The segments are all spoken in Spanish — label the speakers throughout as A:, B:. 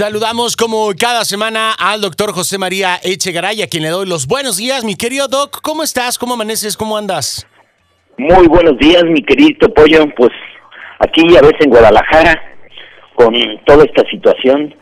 A: Saludamos como cada semana al doctor José María Echegaray, a quien le doy los buenos días. Mi querido Doc, ¿cómo estás? ¿Cómo amaneces? ¿Cómo andas?
B: Muy buenos días, mi querido Pollo. Pues aquí a veces en Guadalajara, con toda esta situación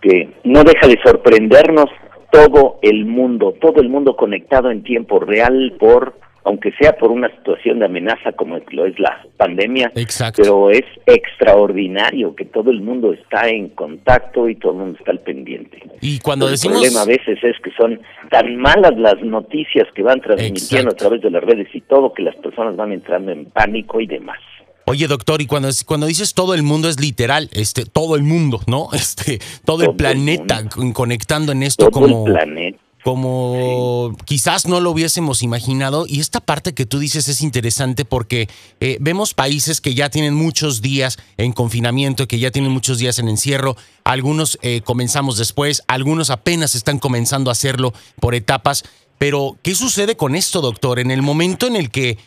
B: que no deja de sorprendernos todo el mundo, todo el mundo conectado en tiempo real por aunque sea por una situación de amenaza como lo es la pandemia, pero es extraordinario que todo el mundo está en contacto y todo el mundo está al pendiente.
A: Y cuando decimos...
B: El problema a veces es que son tan malas las noticias que van transmitiendo a través de las redes y todo que las personas van entrando en pánico y demás.
A: Oye, doctor, y cuando, cuando dices todo el mundo es literal, este, todo el mundo, ¿no? Este, todo, el planeta conectando en esto
B: todo
A: como.
B: El planeta
A: como quizás no lo hubiésemos imaginado. Y esta parte que tú dices es interesante porque eh, vemos países que ya tienen muchos días en confinamiento, que ya tienen muchos días en encierro. Algunos eh, comenzamos después, algunos apenas están comenzando a hacerlo por etapas. Pero, ¿qué sucede con esto, doctor? En el momento en el que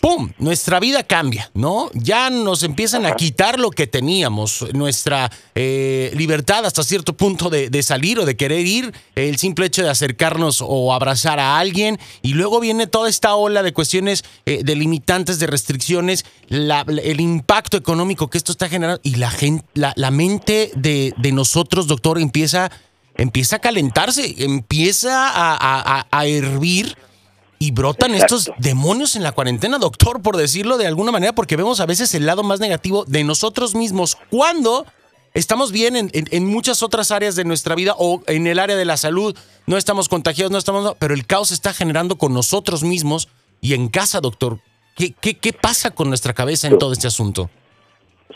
A: ¡pum! Nuestra vida cambia, ¿no? Ya nos empiezan a quitar lo que teníamos, nuestra eh, libertad hasta cierto punto de, salir o de querer ir, el simple hecho de acercarnos o abrazar a alguien, y luego viene toda esta ola de cuestiones eh, de limitantes, de restricciones, el impacto económico que esto está generando, y la, gente, la, mente de, nosotros, doctor, empieza, empieza a calentarse, empieza a hervir y brotan estos demonios en la cuarentena, doctor, por decirlo de alguna manera, porque vemos a veces el lado más negativo de nosotros mismos cuando estamos bien en, muchas otras áreas de nuestra vida o en el área de la salud, no estamos contagiados, no estamos, pero el caos se está generando con nosotros mismos y en casa, doctor. ¿Qué, qué, qué pasa con nuestra cabeza en todo este asunto?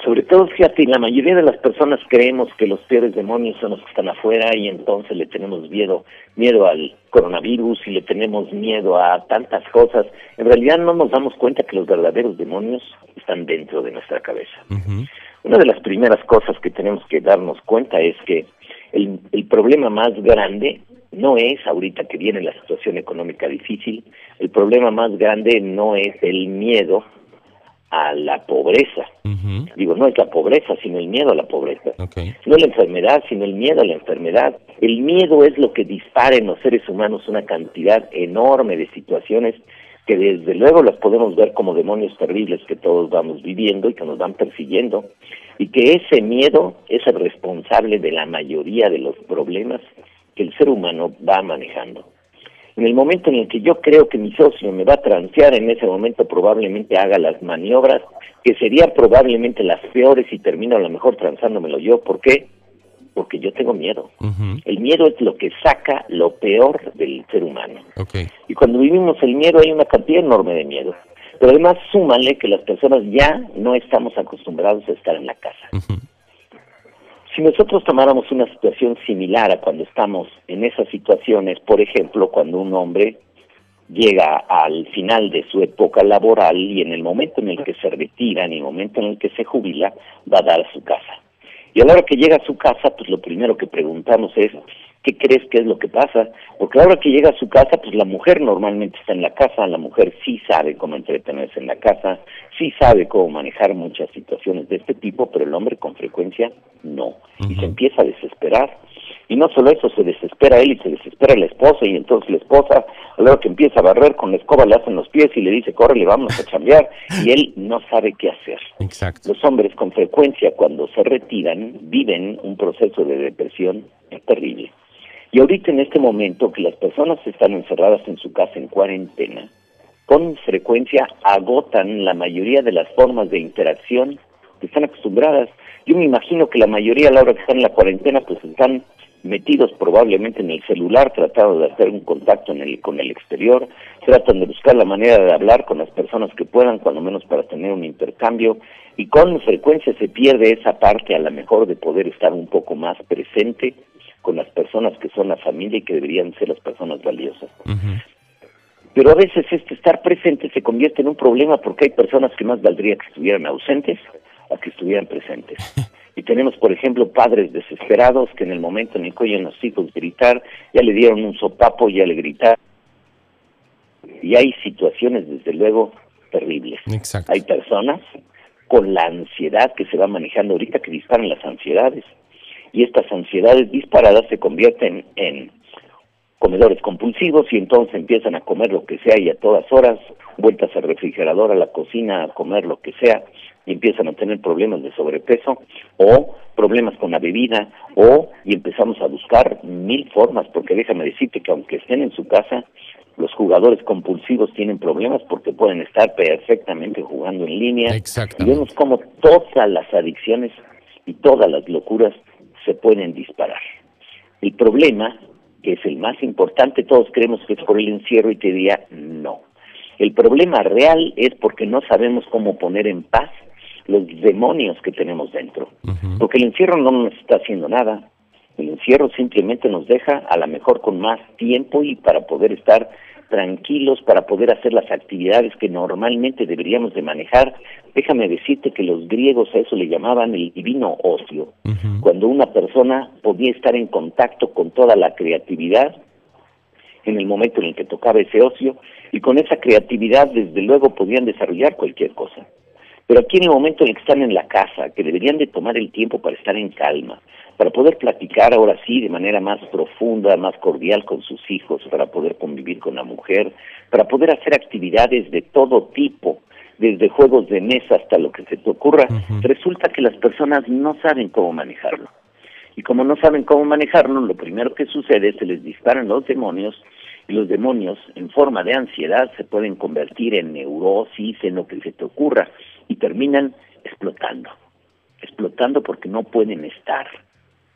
B: Sobre todo, fíjate, la mayoría de las personas creemos que los peores demonios son los que están afuera y entonces le tenemos miedo, miedo al coronavirus y le tenemos miedo a tantas cosas. En realidad no nos damos cuenta que los verdaderos demonios están dentro de nuestra cabeza. Una de las primeras cosas que tenemos que darnos cuenta es que el, el problema más grande no es ahorita que viene la situación económica difícil, el problema más grande no es el miedo a la pobreza. Digo, no es la pobreza, sino el miedo a la pobreza. No la enfermedad, sino el miedo a la enfermedad. El miedo es lo que dispara en los seres humanos una cantidad enorme de situaciones que desde luego las podemos ver como demonios terribles que todos vamos viviendo y que nos van persiguiendo, y que ese miedo es el responsable de la mayoría de los problemas que el ser humano va manejando. En el momento en el que yo creo que mi socio me va a transear, en ese momento probablemente haga las maniobras que serían probablemente las peores y termino a lo mejor transándomelo yo. ¿Por qué? Porque yo tengo miedo. El miedo es lo que saca lo peor del ser humano. Y cuando vivimos el miedo hay una cantidad enorme de miedo. Pero además súmale que las personas ya no estamos acostumbrados a estar en la casa. Si nosotros tomáramos una situación similar a cuando estamos en esas situaciones, por ejemplo, cuando un hombre llega al final de su época laboral y en el momento en el que se retira, en el momento en el que se jubila, va a dar a su casa. Y a la hora que llega a su casa, pues lo primero que preguntamos es, ¿qué crees que es lo que pasa? Porque a la hora que llega a su casa, pues la mujer normalmente está en la casa, la mujer sí sabe cómo entretenerse en la casa, sí sabe cómo manejar muchas situaciones de este tipo, pero el hombre con frecuencia no. Y se empieza a desesperar. Y no solo eso, se desespera él y se desespera la esposa, y entonces la esposa, hora que empieza a barrer con la escoba, le hacen los pies y le dice, córrele, vamos a cambiar, y él no sabe qué hacer.
A: Exacto.
B: Los hombres con frecuencia, cuando se retiran, viven un proceso de depresión terrible. Y ahorita en este momento que las personas están encerradas en su casa en cuarentena, con frecuencia agotan la mayoría de las formas de interacción que están acostumbradas. Yo me imagino que la mayoría a la hora que están en la cuarentena pues están metidos probablemente en el celular, tratando de hacer un contacto en el, con el exterior, tratan de buscar la manera de hablar con las personas que puedan, cuando menos para tener un intercambio, y con frecuencia se pierde esa parte a lo mejor de poder estar un poco más presente con las personas que son la familia y que deberían ser las personas valiosas. Pero a veces este estar presente se convierte en un problema porque hay personas que más valdría que estuvieran ausentes a que estuvieran presentes. Y tenemos, por ejemplo, padres desesperados que en el momento en el que oyen los hijos gritar, ya le dieron un sopapo, ya le gritaron Y hay situaciones, desde luego, terribles.
A: Exacto.
B: Hay personas con la ansiedad que se va manejando ahorita que disparan las ansiedades. Y estas ansiedades disparadas se convierten en comedores compulsivos y entonces empiezan a comer lo que sea y a todas horas, vueltas al refrigerador, a la cocina, a comer lo que sea y empiezan a tener problemas de sobrepeso o problemas con la bebida o y empezamos a buscar mil formas porque déjame decirte que aunque estén en su casa los jugadores compulsivos tienen problemas porque pueden estar perfectamente jugando en línea. Y vemos como todas las adicciones y todas las locuras se pueden disparar el problema que es el más importante, todos creemos que es por el encierro y te diría no. El problema real es porque no sabemos cómo poner en paz los demonios que tenemos dentro. Porque el encierro no nos está haciendo nada. El encierro simplemente nos deja a lo mejor con más tiempo y para poder estar tranquilos para poder hacer las actividades que normalmente deberíamos de manejar. Déjame decirte que los griegos a eso le llamaban el divino ocio, cuando una persona podía estar en contacto con toda la creatividad en el momento en el que tocaba ese ocio y con esa creatividad desde luego podían desarrollar cualquier cosa. Pero aquí en el momento en el que están en la casa, que deberían de tomar el tiempo para estar en calma, para poder platicar ahora sí de manera más profunda, más cordial con sus hijos, para poder convivir con la mujer, para poder hacer actividades de todo tipo, desde juegos de mesa hasta lo que se te ocurra, resulta que las personas no saben cómo manejarlo. Y como no saben cómo manejarlo, lo primero que sucede es que les disparan los demonios y los demonios en forma de ansiedad se pueden convertir en neurosis, en lo que se te ocurra y terminan explotando, explotando porque no pueden estar.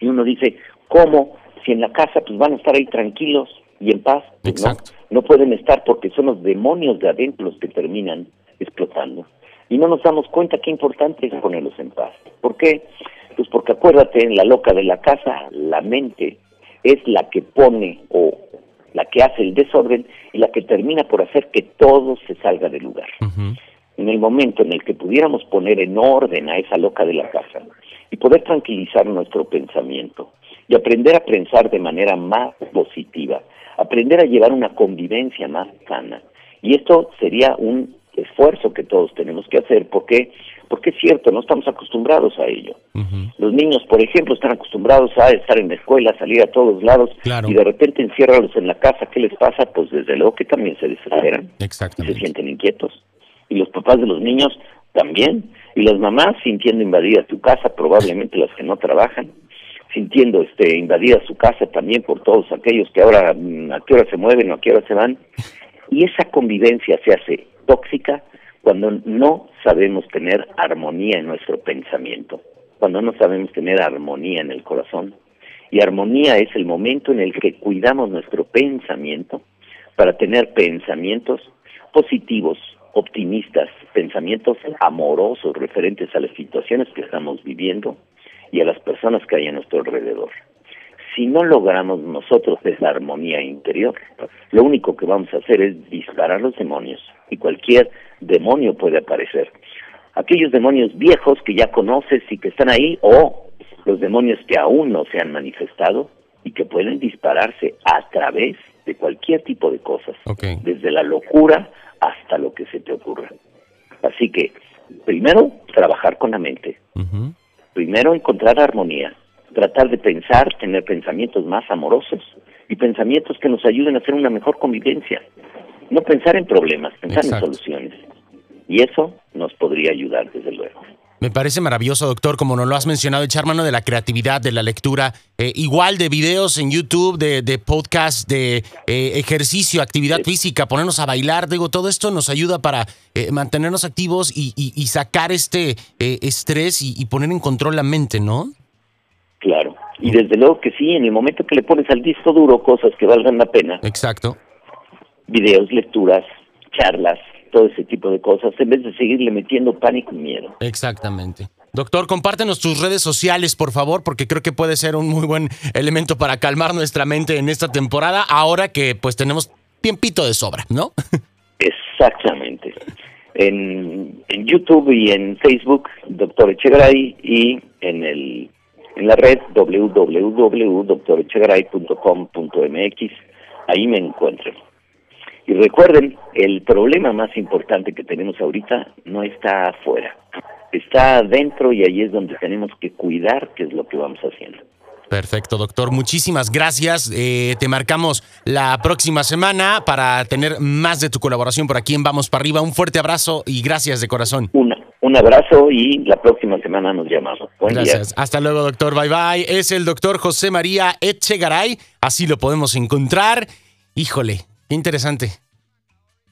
B: Y uno dice, ¿cómo? Si en la casa pues van a estar ahí tranquilos y en paz, pues, no, no pueden estar porque son los demonios de adentro los que terminan explotando. Y no nos damos cuenta qué importante es ponerlos en paz. ¿Por qué? Pues porque acuérdate, en la loca de la casa, la mente es la que pone o la que hace el desorden y la que termina por hacer que todo se salga del lugar en el momento en el que pudiéramos poner en orden a esa loca de la casa y poder tranquilizar nuestro pensamiento y aprender a pensar de manera más positiva, aprender a llevar una convivencia más sana. Y esto sería un esfuerzo que todos tenemos que hacer porque porque es cierto, no estamos acostumbrados a ello. Los niños, por ejemplo, están acostumbrados a estar en la escuela, salir a todos lados y de repente enciérralos en la casa, ¿qué les pasa? Pues desde luego que también se desesperan y se sienten inquietos. Y los papás de los niños también, y las mamás sintiendo invadida su casa, probablemente las que no trabajan, sintiendo este invadida su casa también por todos aquellos que ahora mm, a qué hora se mueven o a qué hora se van, y esa convivencia se hace tóxica cuando no sabemos tener armonía en nuestro pensamiento, cuando no sabemos tener armonía en el corazón. Y armonía es el momento en el que cuidamos nuestro pensamiento para tener pensamientos positivos, optimistas, pensamientos amorosos referentes a las situaciones que estamos viviendo y a las personas que hay a nuestro alrededor. Si no logramos nosotros esa armonía interior, lo único que vamos a hacer es disparar los demonios y cualquier demonio puede aparecer. Aquellos demonios viejos que ya conoces y que están ahí o los demonios que aún no se han manifestado y que pueden dispararse a través de cualquier tipo de cosas, desde la locura hasta lo que se te ocurra. Así que, primero, trabajar con la mente. Primero, encontrar armonía. Tratar de pensar, tener pensamientos más amorosos y pensamientos que nos ayuden a hacer una mejor convivencia. No pensar en problemas, pensar en soluciones. Y eso nos podría ayudar, desde luego.
A: Me parece maravilloso, doctor, como nos lo has mencionado, echar mano de la creatividad, de la lectura, eh, igual de videos en YouTube, de, de podcast, de eh, ejercicio, actividad física, ponernos a bailar, digo, todo esto nos ayuda para eh, mantenernos activos y, sacar este estrés y, y, poner en control la mente, ¿no?
B: Claro, y desde luego que sí, en el momento que le pones al disco duro cosas que valgan la pena.
A: Exacto.
B: Videos, lecturas, charlas, todo ese tipo de cosas, en vez de seguirle metiendo pánico y miedo.
A: Exactamente. Doctor, compártenos tus redes sociales, por favor, porque creo que puede ser un muy buen elemento para calmar nuestra mente en esta temporada, ahora que pues tenemos tiempito de sobra, ¿no?
B: Exactamente. En, en YouTube y en Facebook, doctor Echegaray, y en el en la red www.doctorechegaray.com.mx, ahí me encuentro. Y recuerden, el problema más importante que tenemos ahorita no está afuera, está adentro y ahí es donde tenemos que cuidar qué es lo que vamos haciendo.
A: Perfecto, doctor. Muchísimas gracias. Eh, te marcamos la próxima semana para tener más de tu colaboración por aquí en Vamos para arriba. Un fuerte abrazo y gracias de corazón.
B: Una, un abrazo y la próxima semana nos llamamos. Buen
A: gracias. Hasta luego, doctor. Bye bye. Es el doctor José María Echegaray. Así lo podemos encontrar. Híjole, interesante.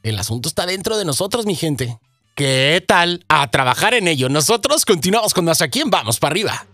A: El asunto está dentro de nosotros, mi gente. ¿Qué tal? A trabajar en ello. Nosotros continuamos con más aquí Vamos para arriba.